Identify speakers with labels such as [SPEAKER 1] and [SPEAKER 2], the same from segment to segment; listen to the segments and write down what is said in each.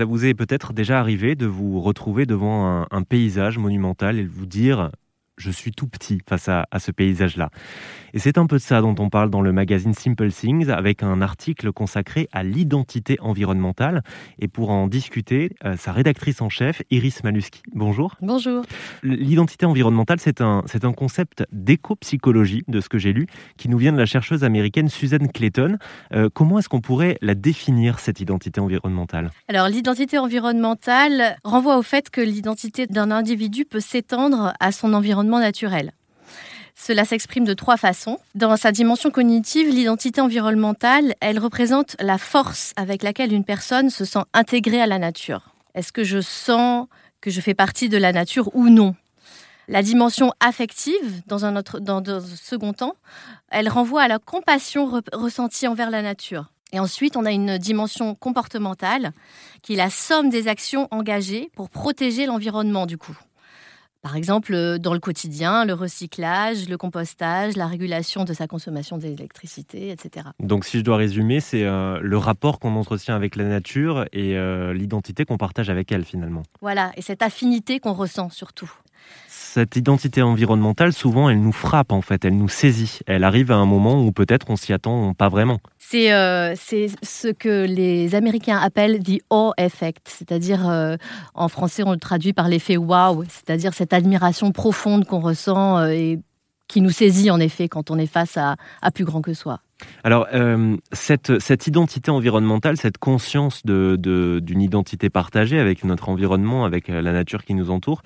[SPEAKER 1] Ça vous est peut-être déjà arrivé de vous retrouver devant un, paysage monumental et de vous dire je suis tout petit face à, ce paysage-là. Et c'est un peu de ça dont on parle dans le magazine Simple Things, avec un article consacré à l'identité environnementale. Et pour en discuter, euh, sa rédactrice en chef, Iris Maluski. Bonjour.
[SPEAKER 2] Bonjour.
[SPEAKER 1] L'identité environnementale, c'est un, c'est un concept d'éco-psychologie, de ce que j'ai lu, qui nous vient de la chercheuse américaine Susan Clayton. Euh, comment est-ce qu'on pourrait la définir, cette identité environnementale?
[SPEAKER 2] Alors, l'identité environnementale renvoie au fait que l'identité d'un individu peut s'étendre à son environnement naturel. Cela s'exprime de trois façons. Dans sa dimension cognitive, l'identité environnementale, elle représente la force avec laquelle une personne se sent intégrée à la nature. Est-ce que je sens que je fais partie de la nature ou non? La dimension affective, dans un, autre, dans second temps, elle renvoie à la compassion ressentie envers la nature. Et ensuite, on a une dimension comportementale qui est la somme des actions engagées pour protéger l'environnement du coup. Par exemple, euh, dans le quotidien, le recyclage, le compostage, la régulation de sa consommation d'électricité, etc.
[SPEAKER 1] Donc si je dois résumer, c'est euh, le rapport qu'on entretient avec la nature et euh, l'identité qu'on partage avec elle finalement.
[SPEAKER 2] Voilà, et cette affinité qu'on ressent surtout
[SPEAKER 1] cette identité environnementale, souvent, elle nous frappe en fait, elle nous saisit. Elle arrive à un moment où peut-être on s'y attend pas vraiment.
[SPEAKER 2] C'est euh, ce que les Américains appellent the awe effect, c'est-à-dire euh, en français on le traduit par l'effet wow, c'est-à-dire cette admiration profonde qu'on ressent euh, et qui nous saisit en effet quand on est face à, à plus grand que soi.
[SPEAKER 1] Alors, cette, cette, identité environnementale, cette conscience d'une de, d'une identité partagée avec notre environnement, avec la nature qui nous entoure,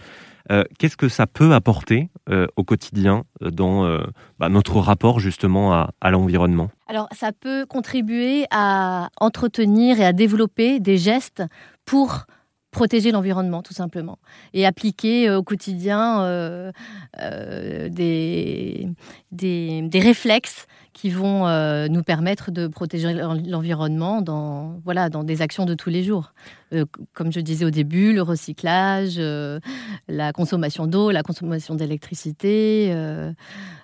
[SPEAKER 1] euh, qu'est-ce que ça peut apporter euh, au quotidien euh, dans bah, notre rapport justement à, l'environnement?
[SPEAKER 2] Alors ça peut contribuer à entretenir et à développer des gestes pour protéger l'environnement tout simplement et appliquer au quotidien des, réflexes qui vont nous permettre de protéger l'environnement dans des actions de tous les jours. Euh, comme je disais au début, le recyclage, euh, la consommation d'eau, la consommation d'électricité, euh,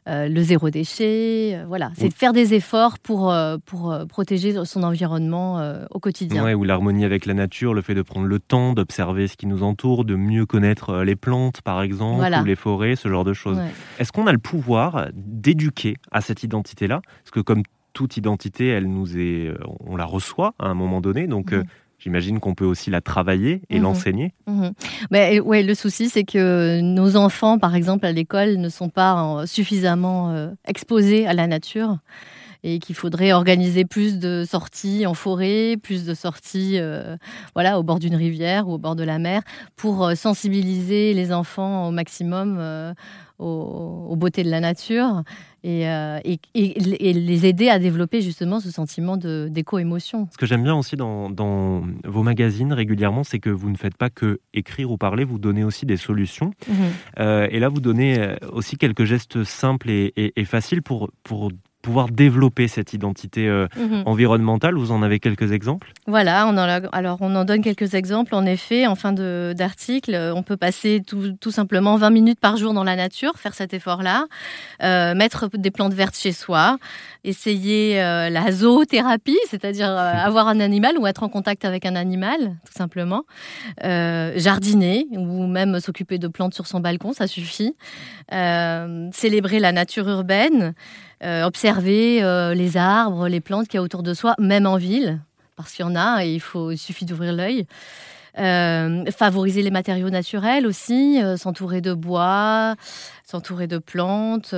[SPEAKER 2] le zéro déchet. voilà, c'est de faire des efforts pour, pour protéger son environnement au quotidien.
[SPEAKER 1] Ouais, ou l'harmonie avec la nature, le fait de prendre le temps d'observer ce qui nous entoure, de mieux connaître les plantes, par exemple, ou les forêts, ce genre de choses. Est-ce qu'on a le pouvoir d'éduquer à cette identité-là? Parce que comme toute identité, elle nous est, on la reçoit à un moment donné. Donc, J'imagine qu'on peut aussi la travailler et mhm. l'enseigner.
[SPEAKER 2] Mhm. Mais ouais, le souci, c'est que nos enfants, par exemple, à l'école, ne sont pas suffisamment euh, exposés à la nature et qu'il faudrait organiser plus de sorties en forêt, plus de sorties euh, voilà, au bord d'une rivière ou au bord de la mer pour euh, sensibiliser les enfants au maximum aux, beautés de la nature euh, et, et, les aider à développer justement ce sentiment d'éco-émotion.
[SPEAKER 1] Ce que j'aime bien aussi dans, vos magazines régulièrement, c'est que vous ne faites pas que écrire ou parler, vous donnez aussi des solutions. Mhm. Euh, et là, vous donnez euh, aussi quelques gestes simples et, et faciles pour, pour pouvoir développer cette identité euh, mhm. environnementale. Vous en avez quelques exemples?
[SPEAKER 2] Voilà, on en alors on en donne quelques exemples. En effet, en fin d'article, on peut passer tout, tout, simplement 20 minutes par jour dans la nature, faire cet effort-là, euh, mettre des plantes vertes chez soi, essayer euh, la zoothérapie, c'est-à-dire avoir un animal ou être en contact avec un animal, tout simplement, jardiner ou même s'occuper de plantes sur son balcon, ça suffit, célébrer la nature urbaine. Euh, observer euh, les arbres, les plantes qu'il y a autour de soi, même en ville, parce qu'il y en a et il, faut, il suffit d'ouvrir l'œil. Euh, favoriser les matériaux naturels aussi, s'entourer de bois, s'entourer de plantes,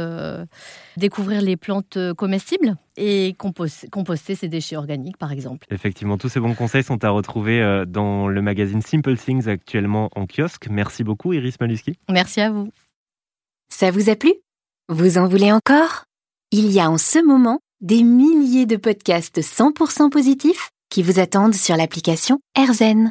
[SPEAKER 2] découvrir les plantes comestibles et composter, composter ses déchets organiques par exemple.
[SPEAKER 1] Effectivement, tous ces bons conseils sont à retrouver dans le magazine Simple Things actuellement en kiosque. Merci beaucoup Iris Maluski.
[SPEAKER 2] Merci à vous.
[SPEAKER 3] Ça vous a plu? Vous en voulez encore? Il y a en ce moment des milliers de podcasts 100% positifs qui vous attendent sur l'application AirZen.